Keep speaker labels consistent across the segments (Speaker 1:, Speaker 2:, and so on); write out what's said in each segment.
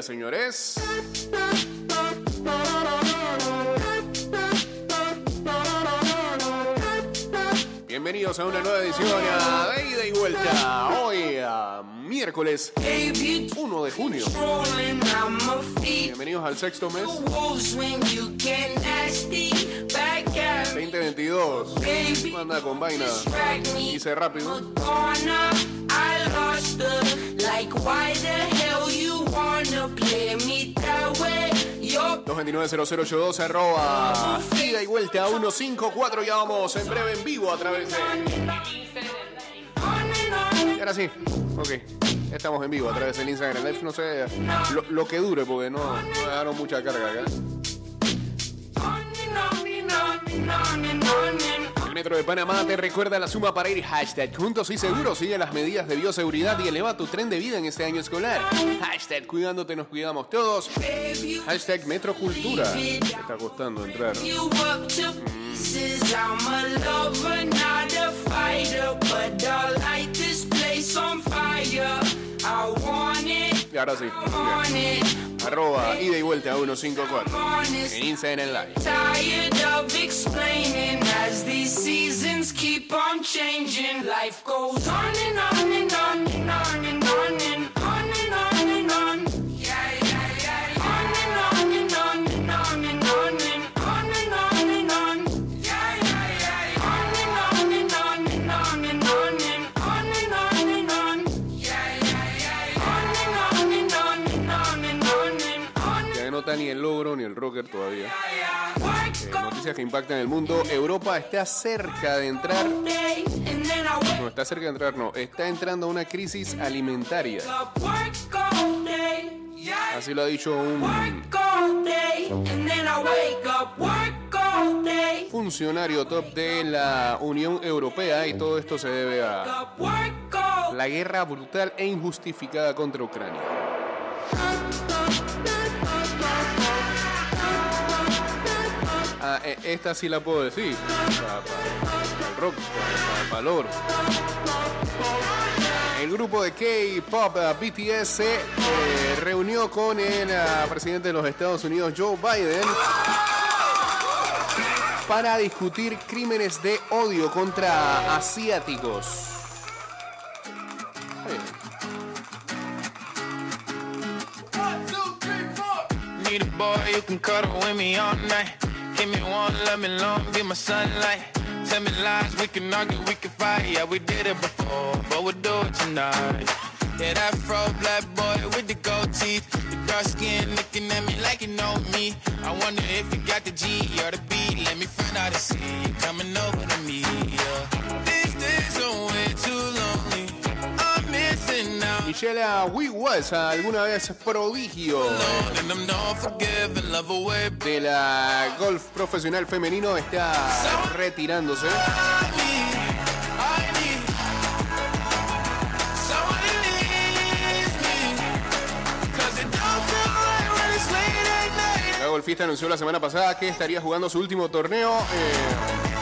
Speaker 1: señores. Bienvenidos a una nueva edición de ida y vuelta. Hoy, a miércoles 1 de junio. Bienvenidos al sexto mes 2022. Manda con vaina. Hice rápido. 229-0082 arroba. Ida y vuelta a 154 ya vamos en breve en vivo a través de y ahora sí ok estamos en vivo a través del Instagram. Live no sé lo, lo que dure porque no, no dejaron mucha carga acá Metro de Panamá te recuerda la suma para ir hashtag juntos y seguros. Sigue las medidas de bioseguridad y eleva tu tren de vida en este año escolar. Hashtag cuidándote nos cuidamos todos. Hashtag Metrocultura. Te está costando entrar. Y ahora sí. Arroba ida y vuelta a 154. En Instagram Live.
Speaker 2: Tired
Speaker 1: el logro ni el rocker todavía. Eh, noticias que impactan el mundo. Europa está cerca de entrar. No, está cerca de entrar, no. Está entrando una crisis alimentaria. Así lo ha dicho un funcionario top de la Unión Europea y todo esto se debe a la guerra brutal e injustificada contra Ucrania. Esta sí la puedo decir. El rock, para el. El grupo de K-pop eh, BTS se eh, reunió con el eh, presidente de los Estados Unidos, Joe Biden, para discutir crímenes de odio contra asiáticos.
Speaker 3: Give me one, let me long, be my sunlight. Tell me lies, we can argue, we can fight. Yeah, we did it before, but we'll do it tonight. Yeah, that fro black boy with the gold teeth. The dark skin looking at me like you know me. I wonder if you got the G or the B. Let me find out and see you coming over to me. Yeah.
Speaker 1: Michelle Wee was alguna vez prodigio de la golf profesional femenino está retirándose. La golfista anunció la semana pasada que estaría jugando su último torneo. eh,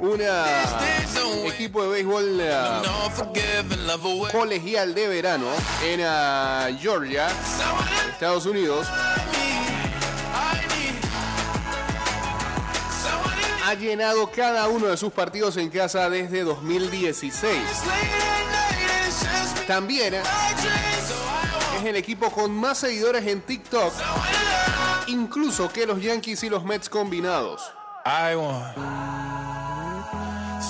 Speaker 3: missing out, I know.
Speaker 1: un equipo de béisbol eh, colegial de verano en ah, Georgia, Estados Unidos, ha llenado cada uno de sus partidos en casa desde 2016. También es el equipo con más seguidores en TikTok, incluso que los Yankees y los Mets combinados.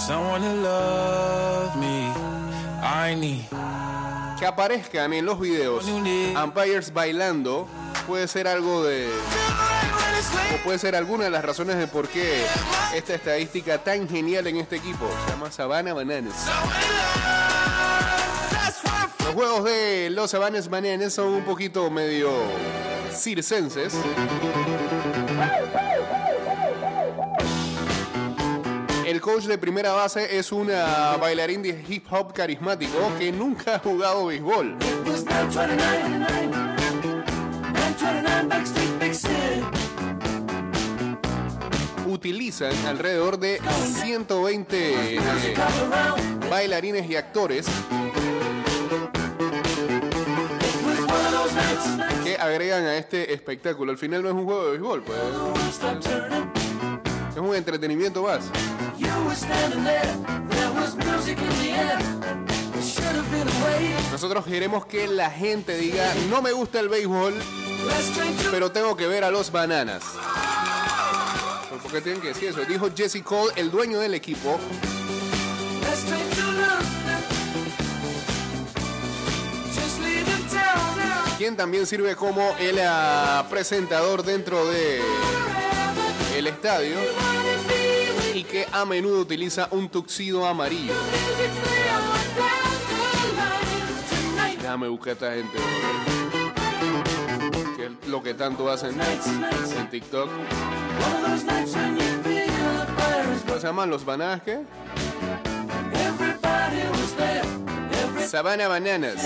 Speaker 3: Someone to love me. I need
Speaker 1: Que aparezcan en los videos umpires bailando puede ser algo de... o puede ser alguna de las razones de por qué esta estadística tan genial en este equipo se llama Savannah Bananas.
Speaker 3: That's
Speaker 1: juegos de los Sabanes Bananas son un poquito medio circenses. El coach de primera base es una bailarín de hip hop carismático que nunca ha jugado béisbol. Utilizan alrededor de 120 eh, bailarines y actores que agregan a este espectáculo. Al final no es un juego de béisbol, pues. Es un entretenimiento más. Nosotros queremos que la gente diga, no me gusta el béisbol, pero tengo que ver a los bananas. ¿Por qué tienen que decir eso? Dijo Jesse Cole, el dueño del equipo. Quien también sirve como el ah, presentador dentro de el estadio que a menudo utiliza un tuxido amarillo. Déjame buscar a esta gente. Lo que tanto hacen en TikTok. ¿Cómo se llaman los bananas qué? Sabana Bananas.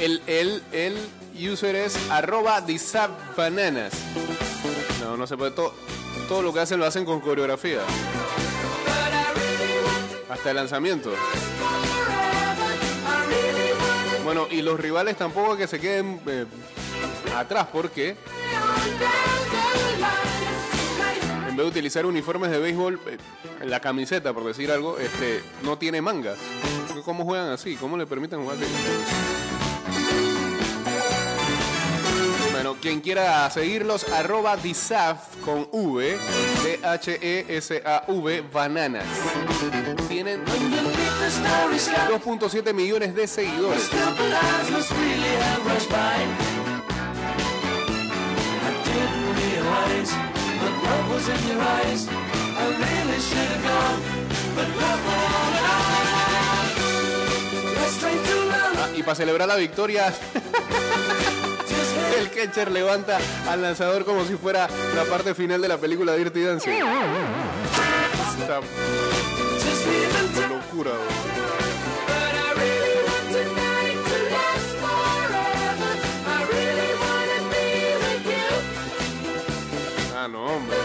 Speaker 1: El, el, el user es arroba bananas. No, no se puede. Todo, todo lo que hacen lo hacen con coreografía. Hasta el lanzamiento. Bueno, y los rivales tampoco que se queden eh, atrás porque vez de utilizar uniformes de béisbol, eh, la camiseta, por decir algo, este, no tiene mangas. ¿Cómo juegan así? ¿Cómo le permiten jugar? Bueno, quien quiera seguirlos, arroba disaf con V, D-H-E-S-A-V, bananas. Tienen 2.7 millones de seguidores. Ah, y para celebrar la victoria, el catcher levanta al lanzador como si fuera la parte final de la película Dirty Dancing. Locura. Ah, no, hombre.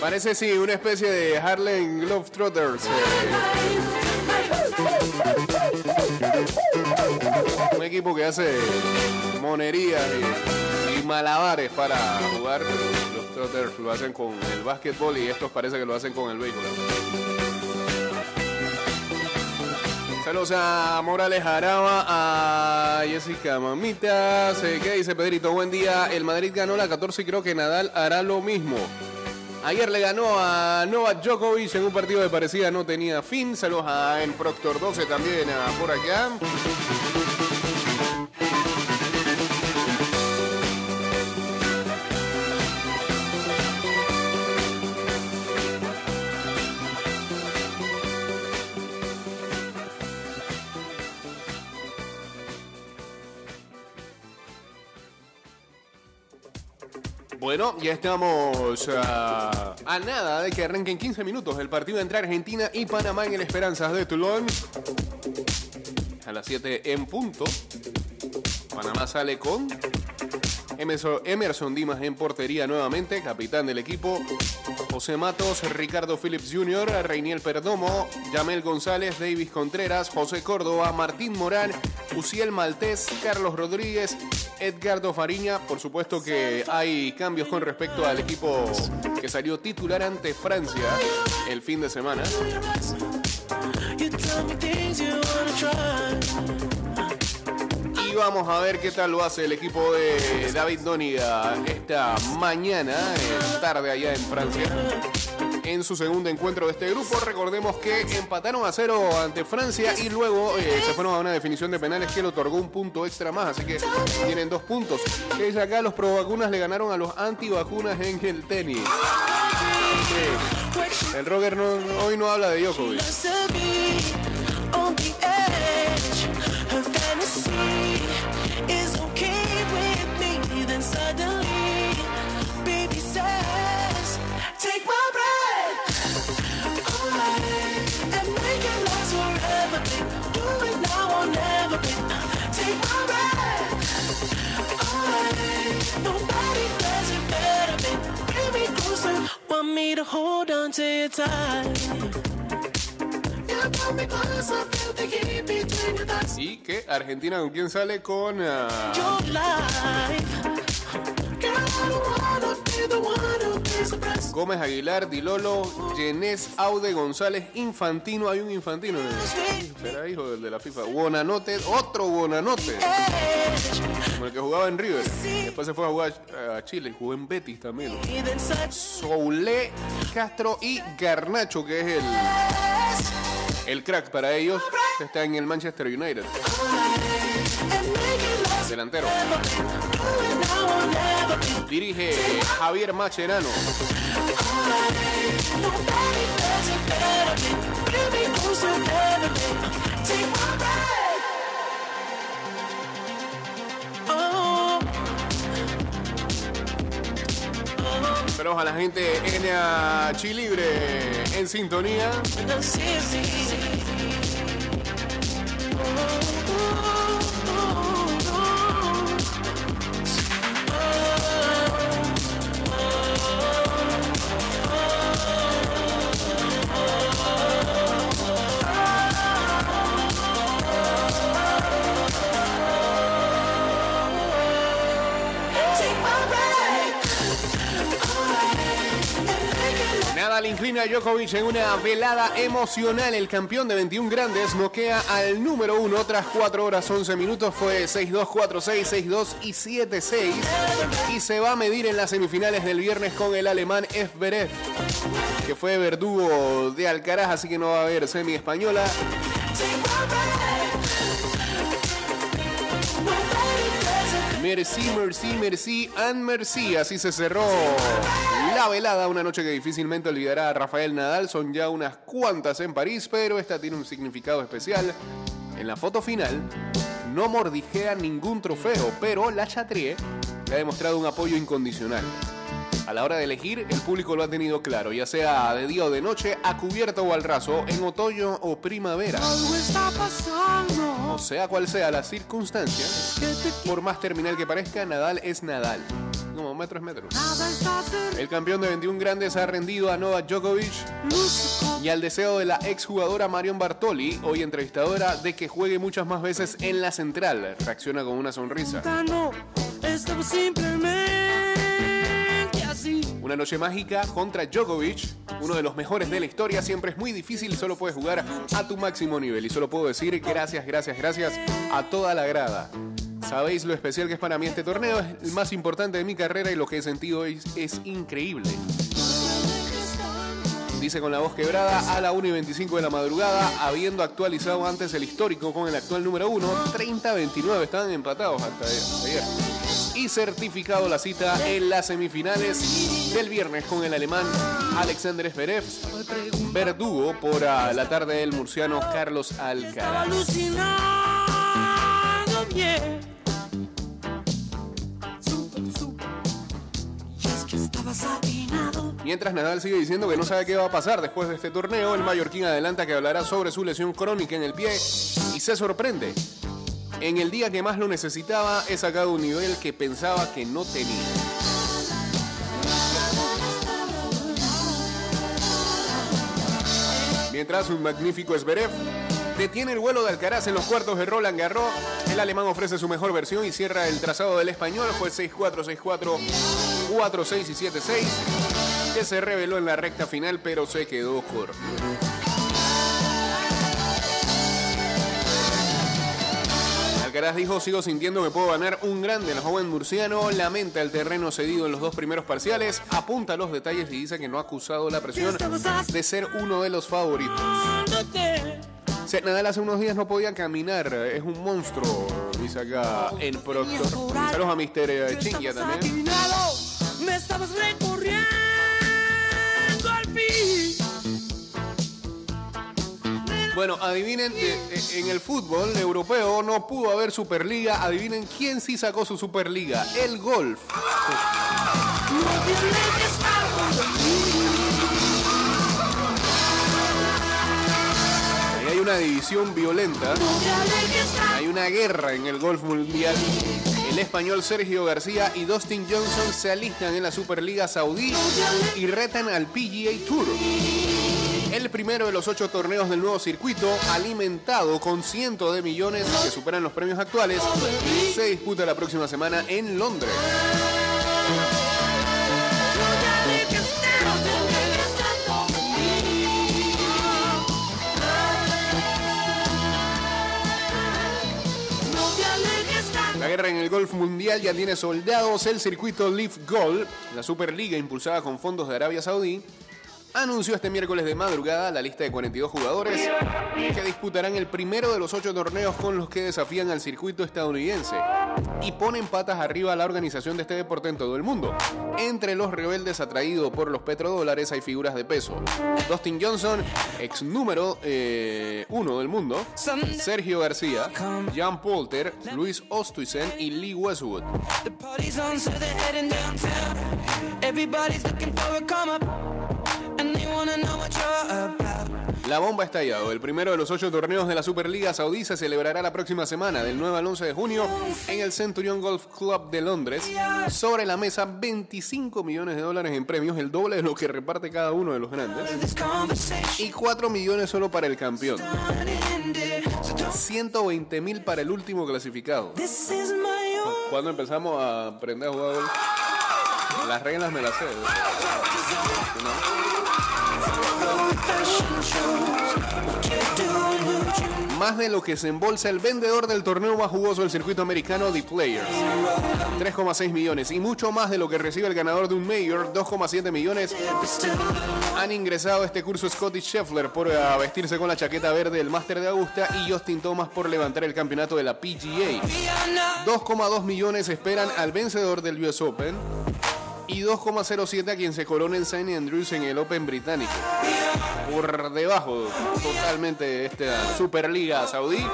Speaker 1: Parece sí, una especie de Harlem Globetrotters. eh, un equipo que hace monerías y, malabares para jugar. Los Trotters lo hacen con el básquetbol y estos parece que lo hacen con el béisbol. Saludos a Morales Araba, a Jessica Mamitas. Eh, ¿Qué dice Pedrito? Buen día. El Madrid ganó la 14 y creo que Nadal hará lo mismo. Ayer le ganó a Novak Djokovic en un partido de parecida no tenía fin. Saludos a en Proctor 12 también por acá. Bueno, ya estamos ah, a nada de que arranque en 15 minutos el partido entre Argentina y Panamá en el Esperanzas de Toulon. A las 7 en punto. Panamá sale con Emerson, Dimas en portería nuevamente, capitán del equipo. José Matos, Ricardo Phillips Jr., Reiniel Perdomo, Yamel González, Davis Contreras, José Córdoba, Martín Morán, Uciel Maltés, Carlos Rodríguez, Edgardo Fariña. Por supuesto que hay cambios con respecto al equipo que salió titular ante Francia el fin de semana. Vamos a ver qué tal lo hace el equipo de David Doniga esta mañana, tarde allá en Francia en su segundo encuentro de este grupo. Recordemos que empataron a cero ante Francia y luego eh, se fueron a una definición de penales que le otorgó un punto extra más, así que tienen dos puntos. Que dice acá, los pro vacunas le ganaron a los antivacunas en el tenis. El Roger no- hoy no habla de Djokovic.
Speaker 2: Nobody does it better. Bring me closer. Want me to hold on to your thighs.
Speaker 1: Y que Argentina con quién sale con ah, Gómez Aguilar, Dilolo, Yenés, Aude, González, Infantino. Hay un Infantino. Será hijo del de la FIFA. Buonanote, otro Buonanote. Como el que jugaba en River. Después se fue a jugar a Chile. Jugó en Betis también. Soule, Castro y Garnacho, que es el, el crack para ellos. Está en el Manchester United. Delantero. Dirige Javier Macherano. Saludos a la gente en Chilibre en sintonía. Nada le inclina a Djokovic en una velada emocional. El campeón de 21 grandes noquea al número uno tras 4 horas 11 minutos. Fue 6-2, 4-6, 6-2 y 7-6. Y se va a medir en las semifinales del viernes con el alemán Esberev, que fue verdugo de Alcaraz, así que no va a haber semi española. Merci, merci, merci, and merci. Así se cerró la velada, una noche que difícilmente olvidará a Rafael Nadal. Son ya unas cuantas en París, pero esta tiene un significado especial. En la foto final, no mordijea ningún trofeo, pero la Chatrier le ha demostrado un apoyo incondicional. A la hora de elegir, el público lo ha tenido claro, ya sea de día o de noche, a cubierto o al raso, en otoño o primavera. O sea cual sea la circunstancia, por más terminal que parezca, Nadal es Nadal. Como metro es metro. El campeón de 21 grandes ha rendido a Novak Djokovic y al deseo de la exjugadora Marion Bartoli, hoy entrevistadora, de que juegue muchas más veces en la central. Reacciona con una sonrisa.
Speaker 2: No, simplemente.
Speaker 1: Una noche mágica contra Djokovic, uno de los mejores de la historia. Siempre es muy difícil solo puedes jugar a tu máximo nivel. Y solo puedo decir gracias, gracias, gracias a toda la grada. Sabéis lo especial que es para mí este torneo, es el más importante de mi carrera y lo que he sentido es, es increíble. Dice con la voz quebrada a la 1 y 25 de la madrugada, habiendo actualizado antes el histórico con el actual número 1, 30-29, estaban empatados hasta ayer. Y certificado la cita en las semifinales del viernes con el alemán Alexander Zverev, verdugo por la tarde del murciano Carlos Alcaraz. Mientras Nadal sigue diciendo que no sabe qué va a pasar después de este torneo, el mallorquín adelanta que hablará sobre su lesión crónica en el pie y se sorprende. En el día que más lo necesitaba, he sacado un nivel que pensaba que no tenía. Mientras un magnífico Zverev Detiene el vuelo de Alcaraz en los cuartos de Roland Garros. El alemán ofrece su mejor versión y cierra el trazado del español. Fue 6-4, 6-4, 4-6 y 7-6. Que se reveló en la recta final, pero se quedó corto. Alcaraz dijo, sigo sintiendo que puedo ganar un grande. El joven murciano lamenta el terreno cedido en los dos primeros parciales, apunta los detalles y dice que no ha acusado la presión de ser uno de los favoritos. Nadal hace unos días no podía caminar, es un monstruo, dice acá el productor. Saludos a Mr. eh, Chingia también.
Speaker 2: Me estabas recorriendo al fin.
Speaker 1: Bueno, adivinen, en el fútbol europeo no pudo haber Superliga. Adivinen quién sí sacó su Superliga. El golf. Ahí hay una división violenta. Hay una guerra en el golf mundial. El español Sergio García y Dustin Johnson se alistan en la Superliga Saudí y retan al PGA Tour. El primero de los ocho torneos del nuevo circuito, alimentado con cientos de millones que superan los premios actuales, se disputa la próxima semana en Londres. La guerra en el golf mundial ya tiene soldados. El circuito Leaf Golf, la Superliga impulsada con fondos de Arabia Saudí, anunció este miércoles de madrugada la lista de 42 jugadores que disputarán el primero de los ocho torneos con los que desafían al circuito estadounidense y ponen patas arriba a la organización de este deporte en todo el mundo. Entre los rebeldes atraídos por los petrodólares hay figuras de peso. Dustin Johnson, ex número eh, uno del mundo, Sergio García, Jan Polter, Luis Ostuisen y Lee Westwood. La bomba ha estallado. El primero de los ocho torneos de la Superliga Saudí se celebrará la próxima semana, del 9 al 11 de junio, en el Centurion Golf Club de Londres. Sobre la mesa, 25 millones de dólares en premios, el doble de lo que reparte cada uno de los grandes. Y 4 millones solo para el campeón.
Speaker 4: ended, so don't.
Speaker 1: 120 mil para el último clasificado. Cuando empezamos a aprender a jugar golf, las reglas me las sé. Más de lo que se embolsa el vendedor del torneo más jugoso del circuito americano, The Players. 3,6 millones. Y mucho más de lo que recibe el ganador de un Mayor, 2,7 millones. Han ingresado a este curso Scotty Scheffler por eh, vestirse con la chaqueta verde del Máster de Augusta y Justin Thomas por levantar el campeonato de la PGA. 2,2 millones esperan al vencedor del US Open y 2,07 a quien se corona en St. Andrews en el Open británico. Por debajo totalmente de esta Superliga Saudí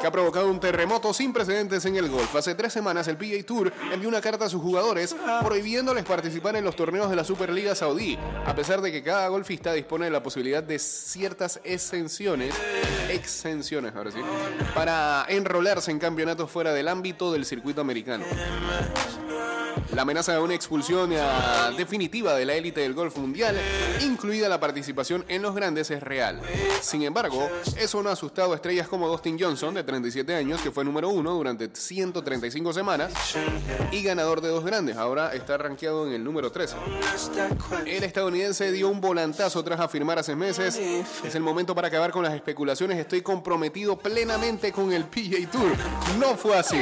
Speaker 1: que ha provocado un terremoto sin precedentes en el golf. Hace tres semanas el PGA Tour envió una carta a sus jugadores prohibiéndoles participar en los torneos de la Superliga Saudí, a pesar de que cada golfista dispone de la posibilidad de ciertas exenciones, exenciones ahora sí, para enrolarse en campeonatos fuera del ámbito del circuito americano. La amenaza de una expulsión eh, definitiva de la élite del golf mundial, incluida la participación en los grandes, es real. Sin embargo, eso no ha asustado a estrellas como Dustin Johnson, de 37 años, que fue número uno durante 135 semanas y ganador de dos grandes. Ahora está rankeado en el número 13. El estadounidense dio un volantazo tras afirmar hace meses: Es el momento para acabar con las especulaciones. Estoy comprometido plenamente con el PGA Tour. No fue así.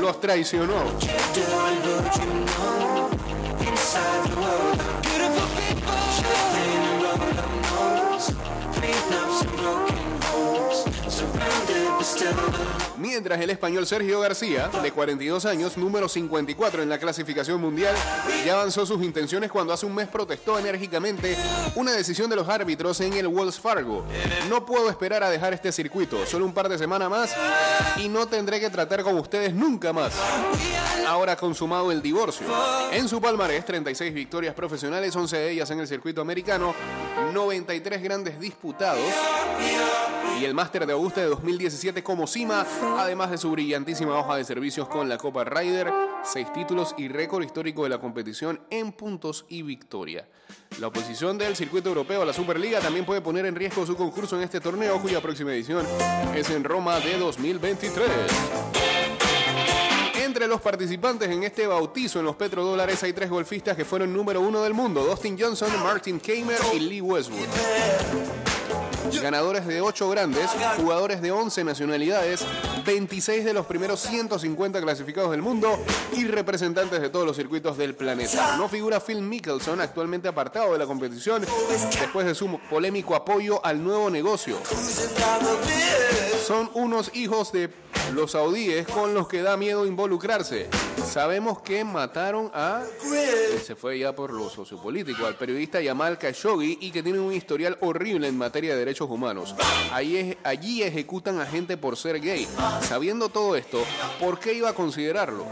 Speaker 1: Los traicionó.
Speaker 4: What you do and what you know inside the world.
Speaker 1: Mientras el español Sergio García, de 42 años, número 54 en la clasificación mundial, ya avanzó sus intenciones cuando hace un mes protestó enérgicamente una decisión de los árbitros en el Wells Fargo. No puedo esperar a dejar este circuito, solo un par de semanas más y no tendré que tratar con ustedes nunca más. Ahora consumado el divorcio. En su palmarés, 36 victorias profesionales, 11 de ellas en el circuito americano, 93 grandes disputados y el Máster de Augusta de 2017 como cima, además de su brillantísima hoja de servicios con la Copa Ryder, seis títulos y récord histórico de la competición en puntos y victoria. La oposición del circuito europeo a la Superliga también puede poner en riesgo su concurso en este torneo, cuya próxima edición es en Roma de 2023. Entre los participantes en este bautizo en los petrodólares hay tres golfistas que fueron número uno del mundo: Dustin Johnson, Martin Kamer y Lee Westwood. Ganadores de 8 grandes, jugadores de 11 nacionalidades, 26 de los primeros 150 clasificados del mundo y representantes de todos los circuitos del planeta. No figura Phil Mickelson, actualmente apartado de la competición después de su polémico apoyo al nuevo negocio. Son unos hijos de los saudíes con los que da miedo involucrarse. Sabemos que mataron a... Se fue ya por lo sociopolítico, al periodista Yamal Khashoggi y que tiene un historial horrible en materia de derechos humanos. Allí, allí ejecutan a gente por ser gay. Sabiendo todo esto, ¿por qué iba a considerarlo?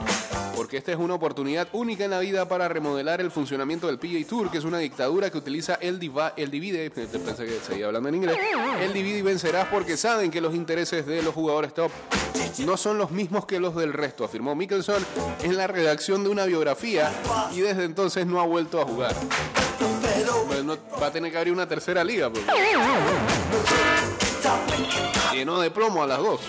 Speaker 1: Porque esta es una oportunidad única en la vida para remodelar el funcionamiento del PGA Tour, que es una dictadura que utiliza el, diva, el divide, pensé que seguía hablando en inglés, el divide y vencerás porque saben que los intereses de los jugadores top no son los mismos que los del resto, afirmó Mickelson en la redacción de una biografía y desde entonces no ha vuelto a jugar. Va a tener que abrir una tercera liga. Porque... Llenó de plomo a las dos.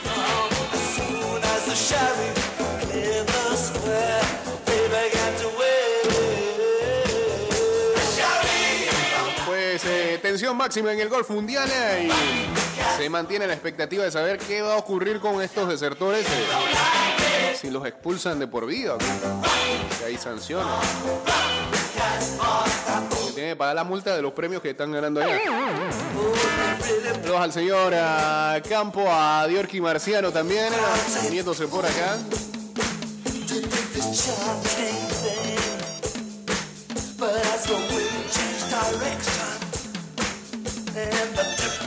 Speaker 1: Pues eh, tensión máxima en el golf mundial eh, y se mantiene la expectativa de saber qué va a ocurrir con estos desertores eh, si los expulsan de por vida. Si hay sanciones. Tiene que pagar la multa de los premios que están ganando allá. Saludos al señor ah, Campo, a Diorki Marciano también, uniéndose por acá.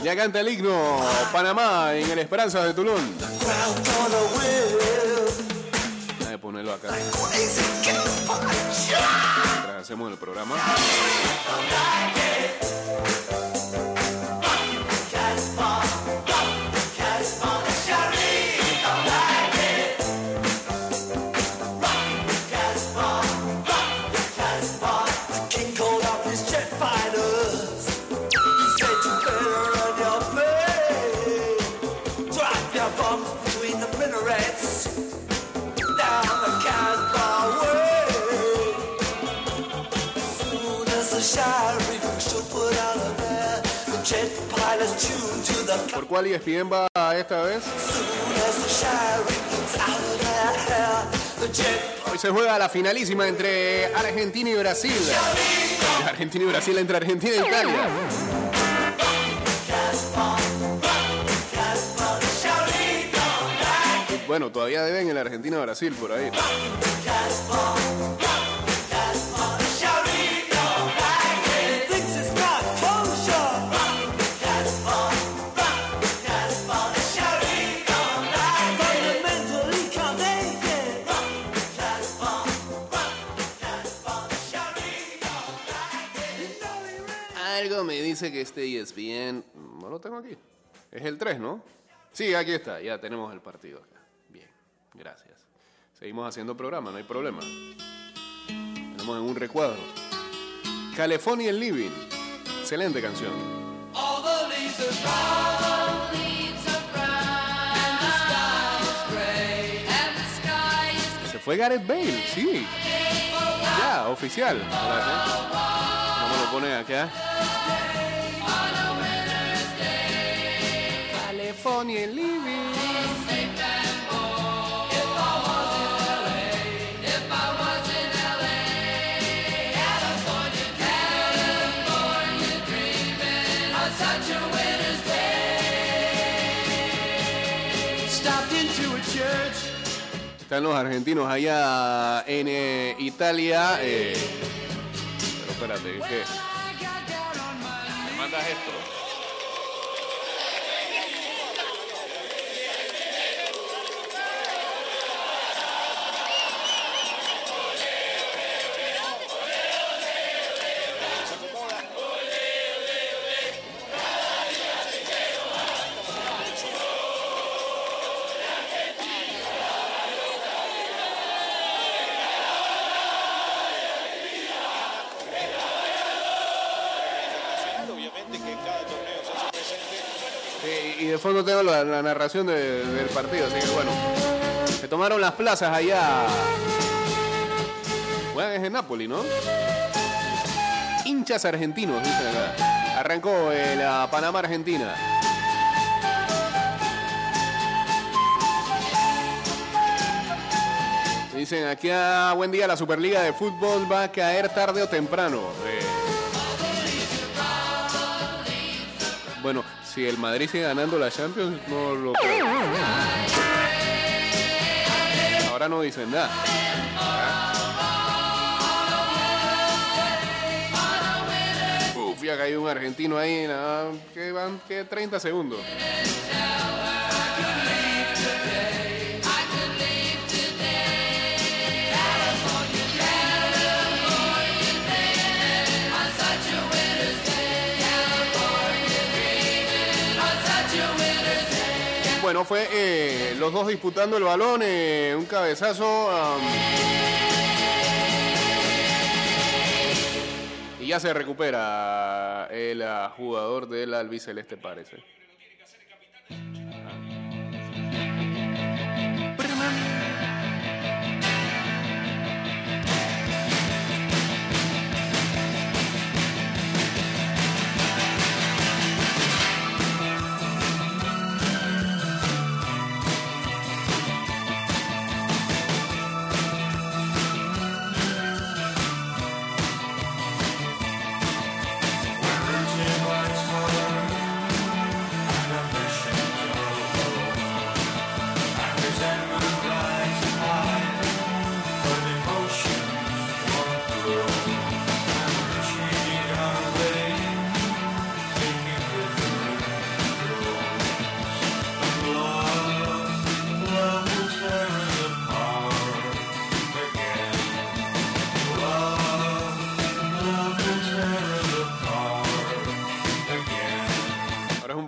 Speaker 1: Ya canta el himno Panamá en el Esperanza de Tulum.
Speaker 4: will.
Speaker 1: Déjame ponerlo acá. Hacemos el programa. Cuál ESPN va esta vez? Hoy se juega la finalísima entre Argentina y Brasil. Argentina y Brasil entre Argentina e Italia. Bueno, todavía deben el Argentina-Brasil por ahí. Dice que este ESPN, no lo tengo aquí. Es el 3, ¿no? Sí, aquí está, ya tenemos el partido acá. Bien, gracias. Seguimos haciendo programa, no hay problema. Tenemos en un recuadro. California Living. Excelente canción.
Speaker 2: All the
Speaker 1: fue Gareth Bale, sí. Ya, oficial. Lo pone acá. California Living.
Speaker 4: Stopped into a church.
Speaker 1: Están los argentinos allá en eh, Italia. eh, espérate, ¿qué? ¿Me mandas esto? Tengo la, narración de- del partido, así que bueno. Se tomaron las plazas allá. Juegan es en Napoli, ¿no? Hinchas argentinos, dicen acá. Arrancó eh, la Panamá-Argentina. Dicen aquí a buen día la Superliga de Fútbol va a caer tarde o temprano. Eh, si el Madrid sigue ganando la Champions, no lo. Ahora no dicen nada. Uf, ya cayó un argentino ahí, nada, que van que 30 segundos. Fue eh, los dos disputando el balón, eh, un cabezazo. y ya se recupera el ah, jugador del albiceleste, parece.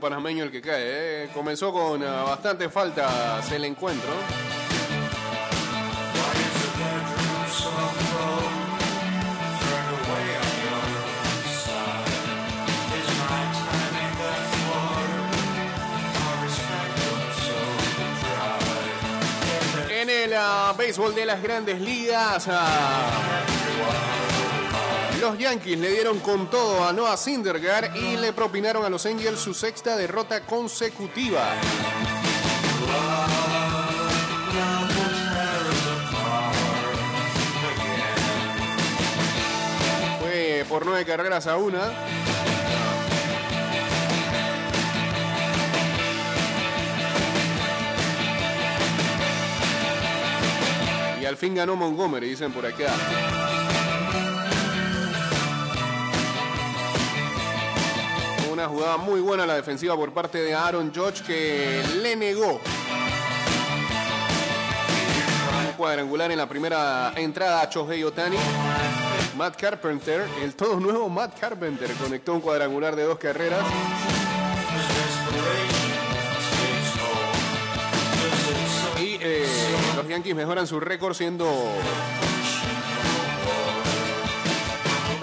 Speaker 1: Panameño el que cae. ¿eh? Comenzó con ah, bastante faltas el encuentro. En el ah, béisbol de las grandes ligas, ah, los Yankees le dieron con todo a Noah Syndergaard y le propinaron a los Angels su sexta derrota consecutiva. Fue por nueve carreras a una. Y al fin ganó Montgomery, dicen por acá. Una jugada muy buena la defensiva por parte de Aaron Judge que le negó cuadrangular en la primera entrada a Shohei Otani. Matt Carpenter, el todo nuevo Matt Carpenter, conectó un cuadrangular de dos carreras. Y eh, los Yankees mejoran su récord siendo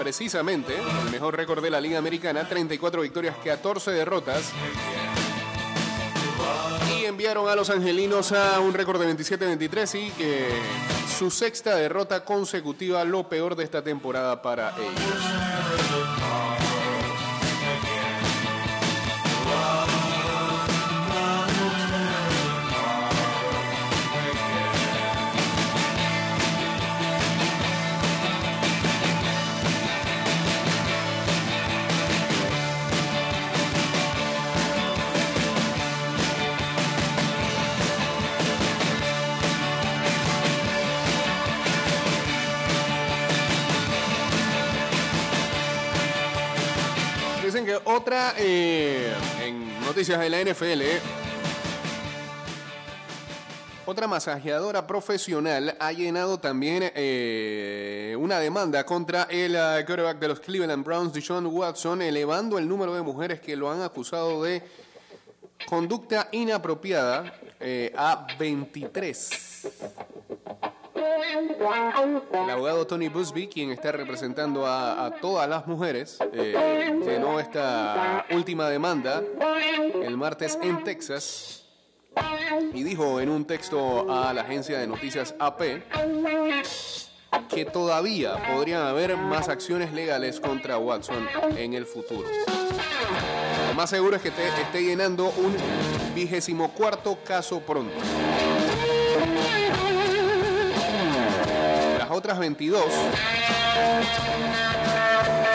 Speaker 1: precisamente el mejor récord de la Liga Americana, 34 victorias, 14 derrotas. Y enviaron a los angelinos a un récord de 27-23 y que su sexta derrota consecutiva, lo peor de esta temporada para ellos. Otra eh, en noticias de la NFL, otra masajeadora profesional ha llenado también eh, una demanda contra el eh, quarterback de los Cleveland Browns, Deshaun Watson, elevando el número de mujeres que lo han acusado de conducta inapropiada a 23. El abogado Tony Busby, quien está representando a, todas las mujeres, eh, llenó esta última demanda el martes en Texas y dijo en un texto a la agencia de noticias AP que todavía podrían haber más acciones legales contra Watson en el futuro. Lo más seguro es que te esté llenando un vigésimo cuarto caso pronto. Otras 22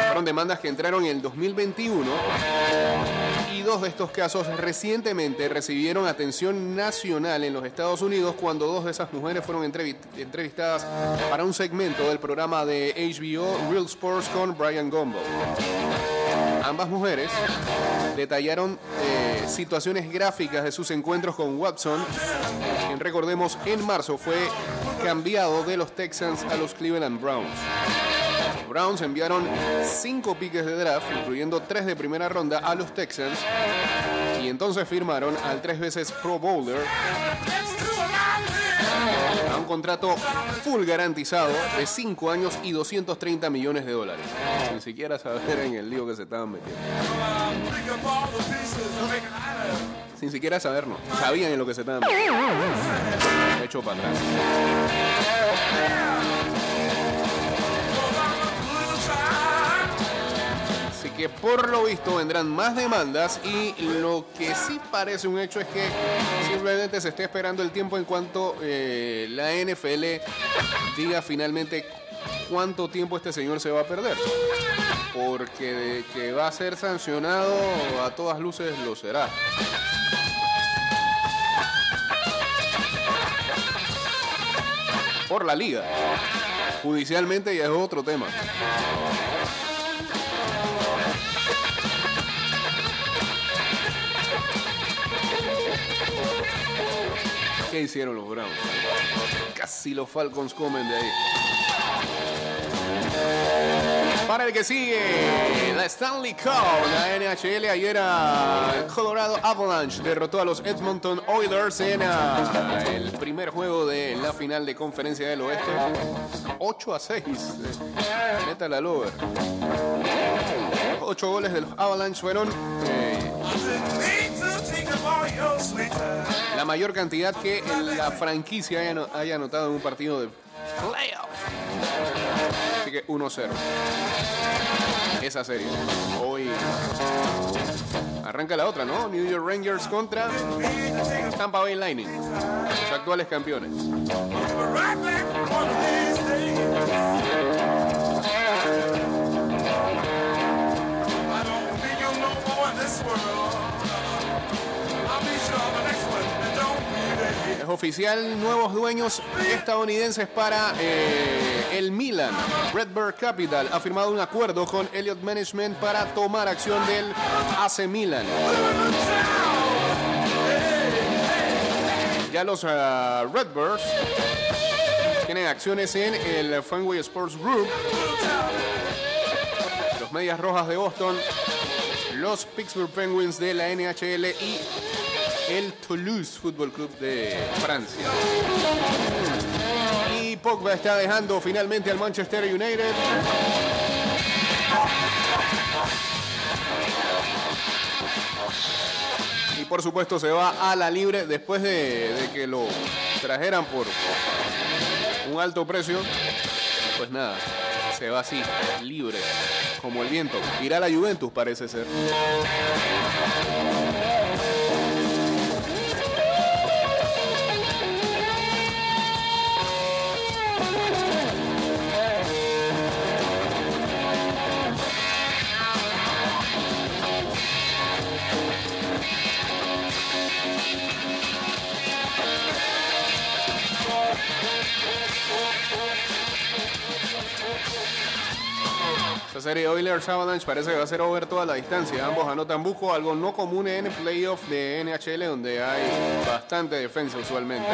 Speaker 1: fueron demandas que entraron en el 2021 y dos de estos casos recientemente recibieron atención nacional en los Estados Unidos cuando dos de esas mujeres fueron entrevi- entrevistadas para un segmento del programa de HBO Real Sports con Brian Gumbo. Ambas mujeres detallaron eh, situaciones gráficas de sus encuentros con Watson, recordemos en marzo fue cambiado de los Texans a los Cleveland Browns. Los Browns enviaron cinco piques de draft, incluyendo tres de primera ronda, a los Texans y entonces firmaron al tres veces Pro Bowler a un contrato full garantizado de 5 años y 230 millones de dólares. Sin siquiera saber en el lío que se estaban metiendo. Sin siquiera saber, no. Sabían en lo que se estaban. Hecho para atrás. Así que por lo visto vendrán más demandas y lo que sí parece un hecho es que simplemente se está esperando el tiempo en cuanto eh, la NFL diga finalmente cuánto tiempo este señor se va a perder. Porque de que va a ser sancionado a todas luces lo será. Por la liga. Judicialmente ya es otro tema. ¿Qué hicieron los Browns? Casi los Falcons comen de ahí. Para el que sigue, la Stanley Cup, la NHL ayer a Colorado Avalanche derrotó a los Edmonton Oilers en ah, el primer juego de la final de conferencia del oeste. 8 a 6. Neta la lover. Los 8 goles de los Avalanche fueron eh, la mayor cantidad que la franquicia haya anotado en un partido de playoff. Así que 1-0. Esa serie. Hoy arranca la otra, ¿no? New York Rangers contra Tampa Bay Lightning. Los actuales campeones. Es oficial, nuevos dueños estadounidenses para eh, el Milan. Redbird Capital ha firmado un acuerdo con Elliott Management para tomar acción del AC Milan. Ya los ah, Redbirds tienen acciones en el Fenway Sports Group, los Medias Rojas de Boston, los Pittsburgh Penguins de la NHL y el Toulouse Football Club de Francia. Y Pogba está dejando finalmente al Manchester United. Y por supuesto se va a la libre después de, de que lo trajeran por un alto precio. Pues nada, se va así, libre, como el viento. Irá a la Juventus parece ser. Esta serie Oilers Avalanche parece que va a ser over toda la distancia. Ambos anotan buco, algo no común en playoff de NHL donde hay bastante defensa usualmente.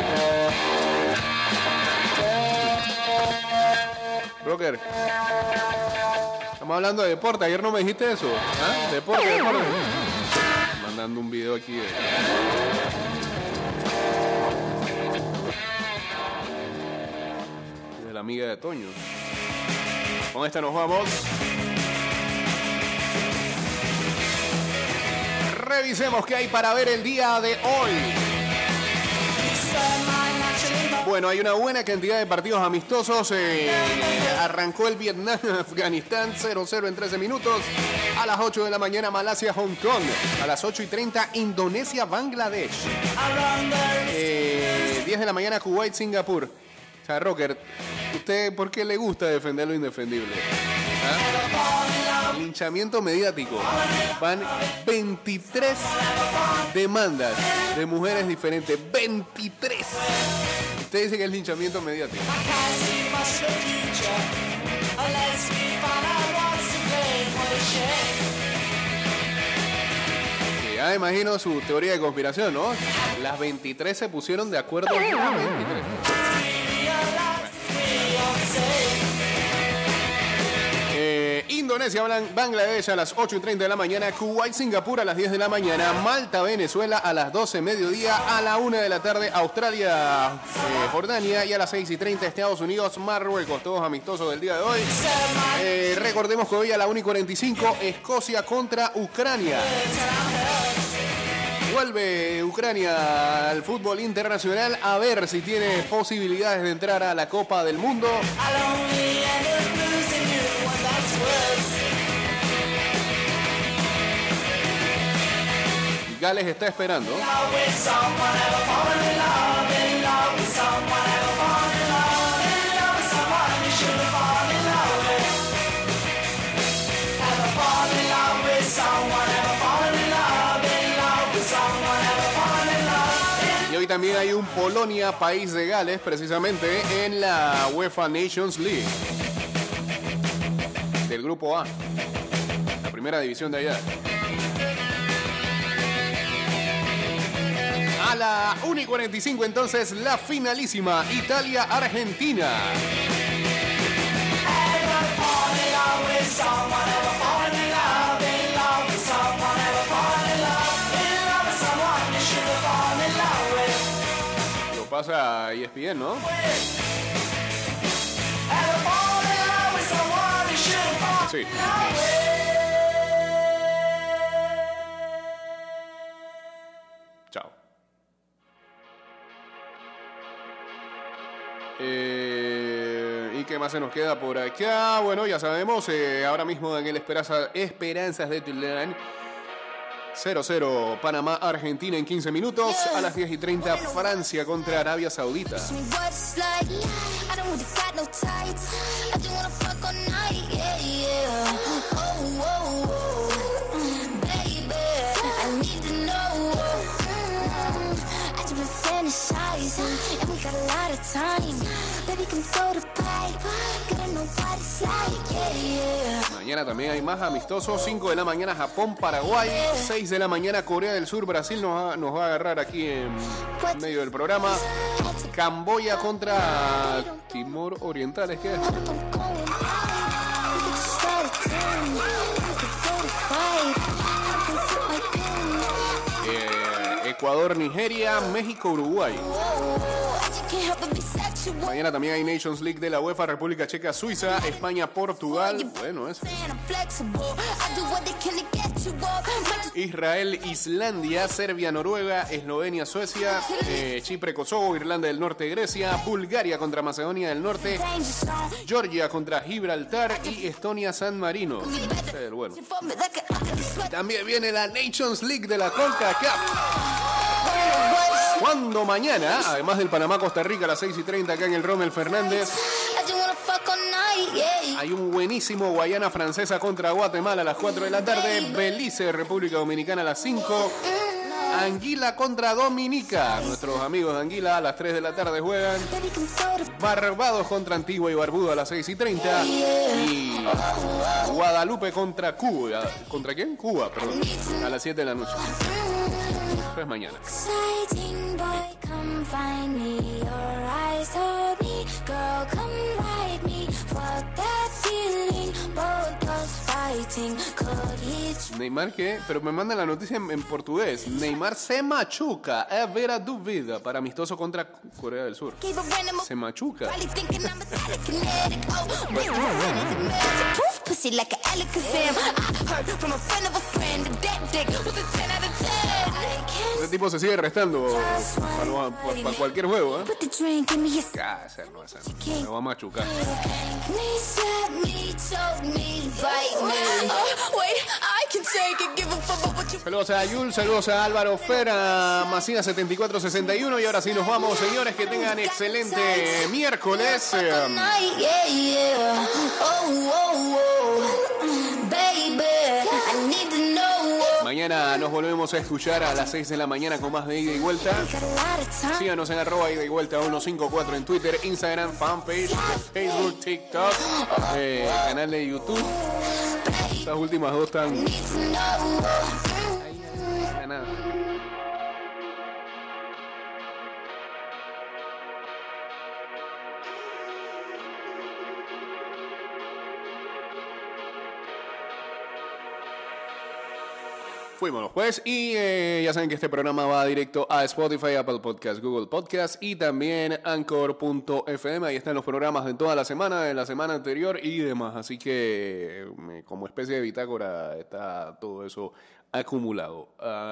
Speaker 1: Broker, estamos hablando de deporte. Ayer no me dijiste eso. ¿Ah? Deporte, deporte. Mandando un video aquí. de- amiga de Toño. Con esta nos vamos. Revisemos qué hay para ver el día de hoy. Bueno, hay una buena cantidad de partidos amistosos. eh, arrancó el Vietnam-Afganistán 0-0 en 13 minutos. A las 8 de la mañana Malasia-Hong Kong. A las 8 y 30 Indonesia-Bangladesh. Eh, 10 de la mañana Kuwait-Singapur. O sea, Rocker, ¿usted por qué le gusta defender lo indefendible? ¿Ah? Linchamiento mediático. Van 23 demandas de mujeres diferentes. 23. Usted dice que es linchamiento mediático. Ya me imagino su teoría de conspiración, ¿no? Las 23 se pusieron de acuerdo. 23. Indonesia, Bangladesh a las 8 y 30 de la mañana, Kuwait, Singapur a las 10 de la mañana, Malta, Venezuela a las 12 mediodía, a la 1 de la tarde, Australia, eh, Jordania y a las 6 y 30 Estados Unidos, Marruecos, todos amistosos del día de hoy. Eh, recordemos que hoy a la 1 y 45, Escocia contra Ucrania. Vuelve Ucrania al fútbol internacional a ver si tiene posibilidades de entrar a la Copa del Mundo. Gales está esperando. Y hoy también hay un Polonia, país de Gales, precisamente en la UEFA Nations League. Del grupo A. La primera división de allá. A la 1 y 45 entonces la finalísima Italia-Argentina. Lo pasa E ESPN, ¿no? Sí. Más se nos queda por acá? Bueno, ya sabemos, eh, ahora mismo Daniel Esperanza, Esperanzas de Tulán. 0-0 Panamá, Argentina en 15 minutos. A las 10 y 30 Francia contra Arabia Saudita. Mañana también hay más amistosos. 5 de la mañana Japón, Paraguay. 6 de la mañana Corea del Sur, Brasil nos va, nos va a agarrar aquí en medio del programa. Camboya contra Timor Oriental. ¿Es que? Eh, Ecuador, Nigeria, México, Uruguay. Mañana también hay Nations League de la UEFA, República Checa, Suiza, España, Portugal. Bueno, eso. Israel, Islandia, Serbia, Noruega, Eslovenia, Suecia, eh, Chipre, Kosovo, Irlanda del Norte, Grecia, Bulgaria contra Macedonia del Norte. Georgia contra Gibraltar y Estonia, San Marino. Bueno. También viene la Nations League de la CONCACAF. Cuando mañana, además del Panamá-Costa Rica a las 6 y 30 acá en el Rommel Fernández, hay un buenísimo Guayana Francesa contra Guatemala a las 4 de la tarde, Belice, República Dominicana a las 5, Anguila contra Dominica. Nuestros amigos de Anguila a las 3 de la tarde juegan. Barbados contra Antigua y Barbuda a las 6 y 30. Y Guadalupe contra Cuba. ¿Contra quién? Cuba, perdón. A las 7 de la noche. Eso es mañana.
Speaker 5: exciting boy, come find me. Your eyes told me, girl, come ride me. Fuck that feeling, both us fighting. ting, courage.
Speaker 1: Neymar qué? Pero me mandan la noticia en, en portugués. Neymar se machuca. Es vera dúvida para amistoso contra Corea del Sur. Se machuca. tipo se sigue restando para, para- para cualquier juego, ¿eh? no. Me va a machucar.
Speaker 5: Oh,
Speaker 1: Saludos a Yul, saludos a Álvaro Fera, Macina7461 y ahora sí nos vamos, señores, que tengan excelente miércoles. Nos volvemos a escuchar a las 6 de la mañana con más de ida y vuelta. Síganos en arroba ida y vuelta 154 en Twitter, Instagram, fanpage, Facebook, TikTok, eh, canal de YouTube. Estas últimas dos están...
Speaker 5: Know.
Speaker 1: nada. Fuimos pues y eh, ya saben que este programa va directo a Spotify, Apple Podcast, Google Podcast y también Anchor.fm. Ahí están los programas de toda la semana, de la semana anterior y demás. Así que eh, como especie de bitácora está todo eso acumulado. Ah,